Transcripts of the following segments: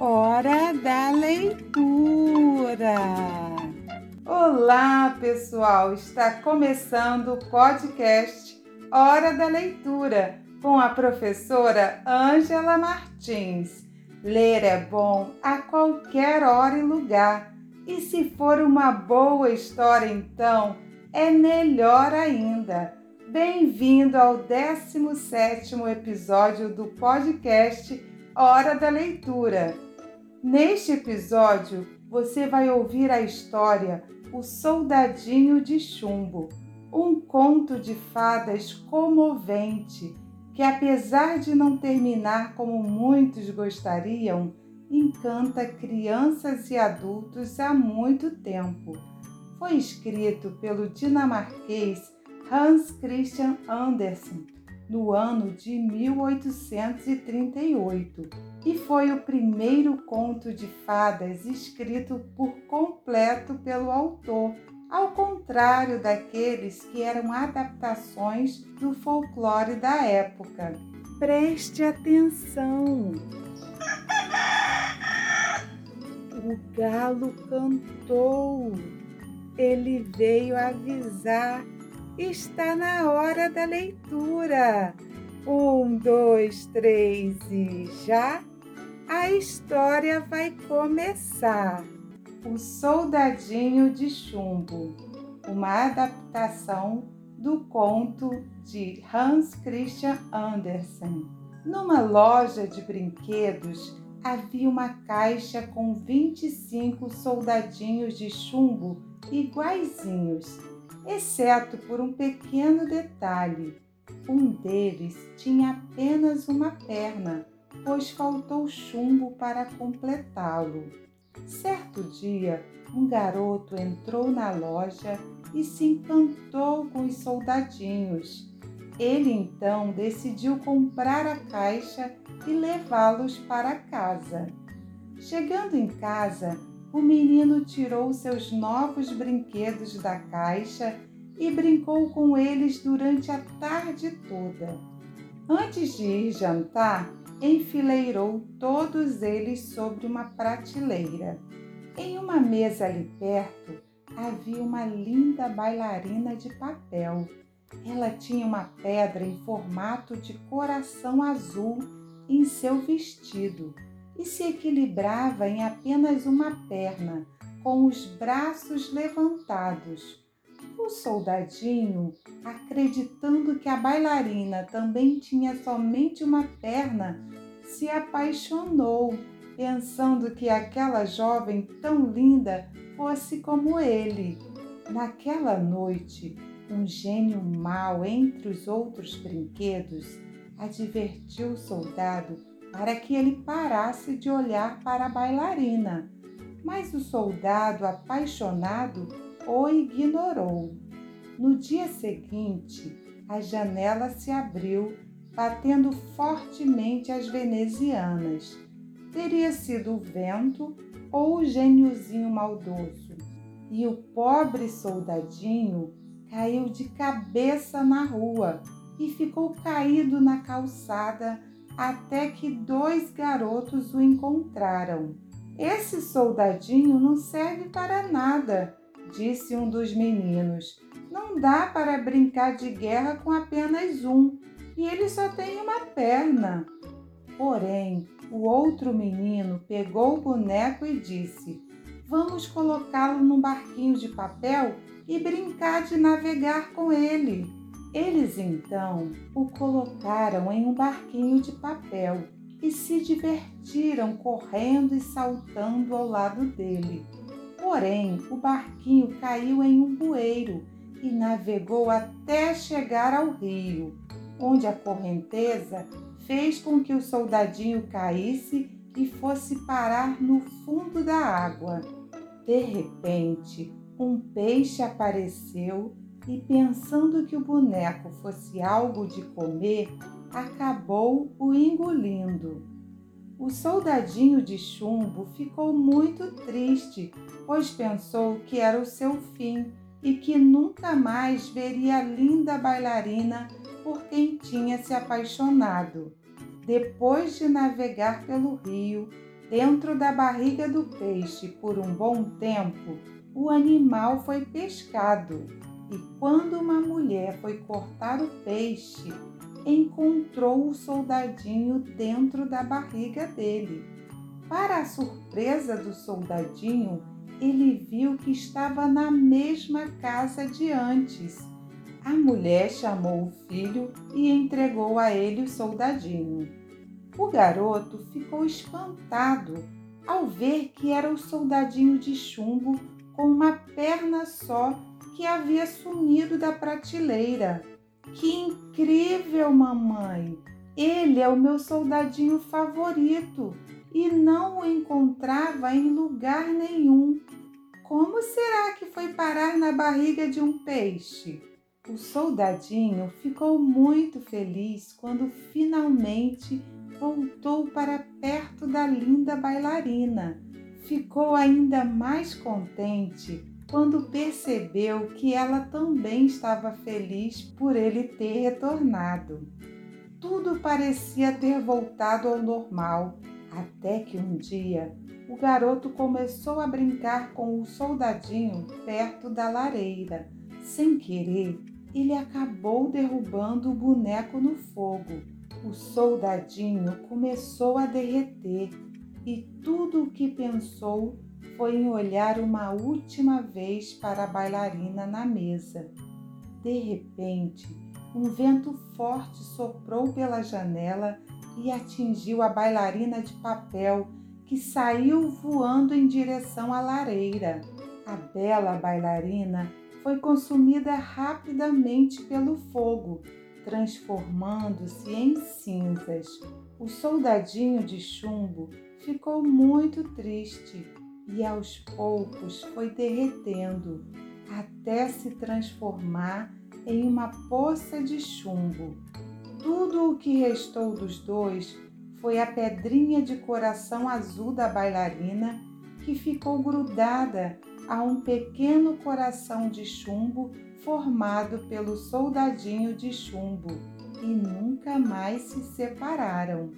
Hora da leitura. Olá, pessoal! Está começando o podcast Hora da Leitura com a professora Ângela Martins. Ler é bom a qualquer hora e lugar. E se for uma boa história, então é melhor ainda. Bem-vindo ao 17º episódio do podcast Hora da Leitura. Neste episódio, você vai ouvir a história O Soldadinho de Chumbo, um conto de fadas comovente que, apesar de não terminar como muitos gostariam, encanta crianças e adultos há muito tempo. Foi escrito pelo dinamarquês Hans Christian Andersen no ano de 1838 e foi o primeiro conto de fadas escrito por completo pelo autor, ao contrário daqueles que eram adaptações do folclore da época. Preste atenção! O galo cantou. Ele veio avisar está na hora da leitura. Um, dois, três e já a história vai começar. O Soldadinho de Chumbo, uma adaptação do conto de Hans Christian Andersen. Numa loja de brinquedos havia uma caixa com 25 soldadinhos de chumbo iguaizinhos exceto por um pequeno detalhe. Um deles tinha apenas uma perna, pois faltou chumbo para completá-lo. Certo dia, um garoto entrou na loja e se encantou com os soldadinhos. Ele então decidiu comprar a caixa e levá-los para casa. Chegando em casa, o menino tirou seus novos brinquedos da caixa e brincou com eles durante a tarde toda. Antes de ir jantar, enfileirou todos eles sobre uma prateleira. Em uma mesa ali perto havia uma linda bailarina de papel. Ela tinha uma pedra em formato de coração azul em seu vestido e se equilibrava em apenas uma perna, com os braços levantados. O soldadinho, acreditando que a bailarina também tinha somente uma perna, se apaixonou, pensando que aquela jovem tão linda fosse como ele. Naquela noite, um gênio mau entre os outros brinquedos advertiu o soldado para que ele parasse de olhar para a bailarina, mas o soldado apaixonado o ignorou. No dia seguinte, a janela se abriu, batendo fortemente as venezianas. Teria sido o vento ou o gêniozinho maldoso. E o pobre soldadinho caiu de cabeça na rua e ficou caído na calçada até que dois garotos o encontraram. Esse soldadinho não serve para nada, disse um dos meninos. Não dá para brincar de guerra com apenas um, e ele só tem uma perna. Porém, o outro menino pegou o boneco e disse: Vamos colocá-lo num barquinho de papel e brincar de navegar com ele. Eles então o colocaram em um barquinho de papel e se divertiram correndo e saltando ao lado dele. Porém, o barquinho caiu em um bueiro e navegou até chegar ao rio, onde a correnteza fez com que o soldadinho caísse e fosse parar no fundo da água. De repente, um peixe apareceu e, pensando que o boneco fosse algo de comer, acabou o engolindo. O soldadinho de chumbo ficou muito triste, pois pensou que era o seu fim e que nunca mais veria a linda bailarina por quem tinha se apaixonado. Depois de navegar pelo rio, Dentro da barriga do peixe, por um bom tempo, o animal foi pescado. E quando uma mulher foi cortar o peixe, encontrou o soldadinho dentro da barriga dele. Para a surpresa do soldadinho, ele viu que estava na mesma casa de antes. A mulher chamou o filho e entregou a ele o soldadinho. O garoto ficou espantado ao ver que era o soldadinho de chumbo com uma perna só que havia sumido da prateleira. Que incrível, mamãe! Ele é o meu soldadinho favorito e não o encontrava em lugar nenhum. Como será que foi parar na barriga de um peixe? O soldadinho ficou muito feliz quando finalmente voltou para perto da linda bailarina. Ficou ainda mais contente quando percebeu que ela também estava feliz por ele ter retornado. Tudo parecia ter voltado ao normal, até que um dia o garoto começou a brincar com o soldadinho perto da lareira. Sem querer, ele acabou derrubando o boneco no fogo. O soldadinho começou a derreter e tudo o que pensou foi em olhar uma última vez para a bailarina na mesa. De repente, um vento forte soprou pela janela e atingiu a bailarina de papel, que saiu voando em direção à lareira. A bela bailarina foi consumida rapidamente pelo fogo, transformando-se em cinzas. O soldadinho de chumbo ficou muito triste e aos poucos foi derretendo até se transformar em uma poça de chumbo. Tudo o que restou dos dois foi a pedrinha de coração azul da bailarina que ficou grudada a um pequeno coração de chumbo formado pelo soldadinho de chumbo e nunca mais se separaram.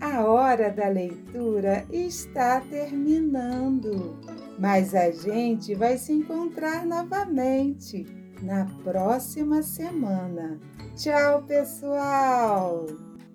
A hora da leitura está terminando, mas a gente vai se encontrar novamente na próxima semana. Tchau, pessoal!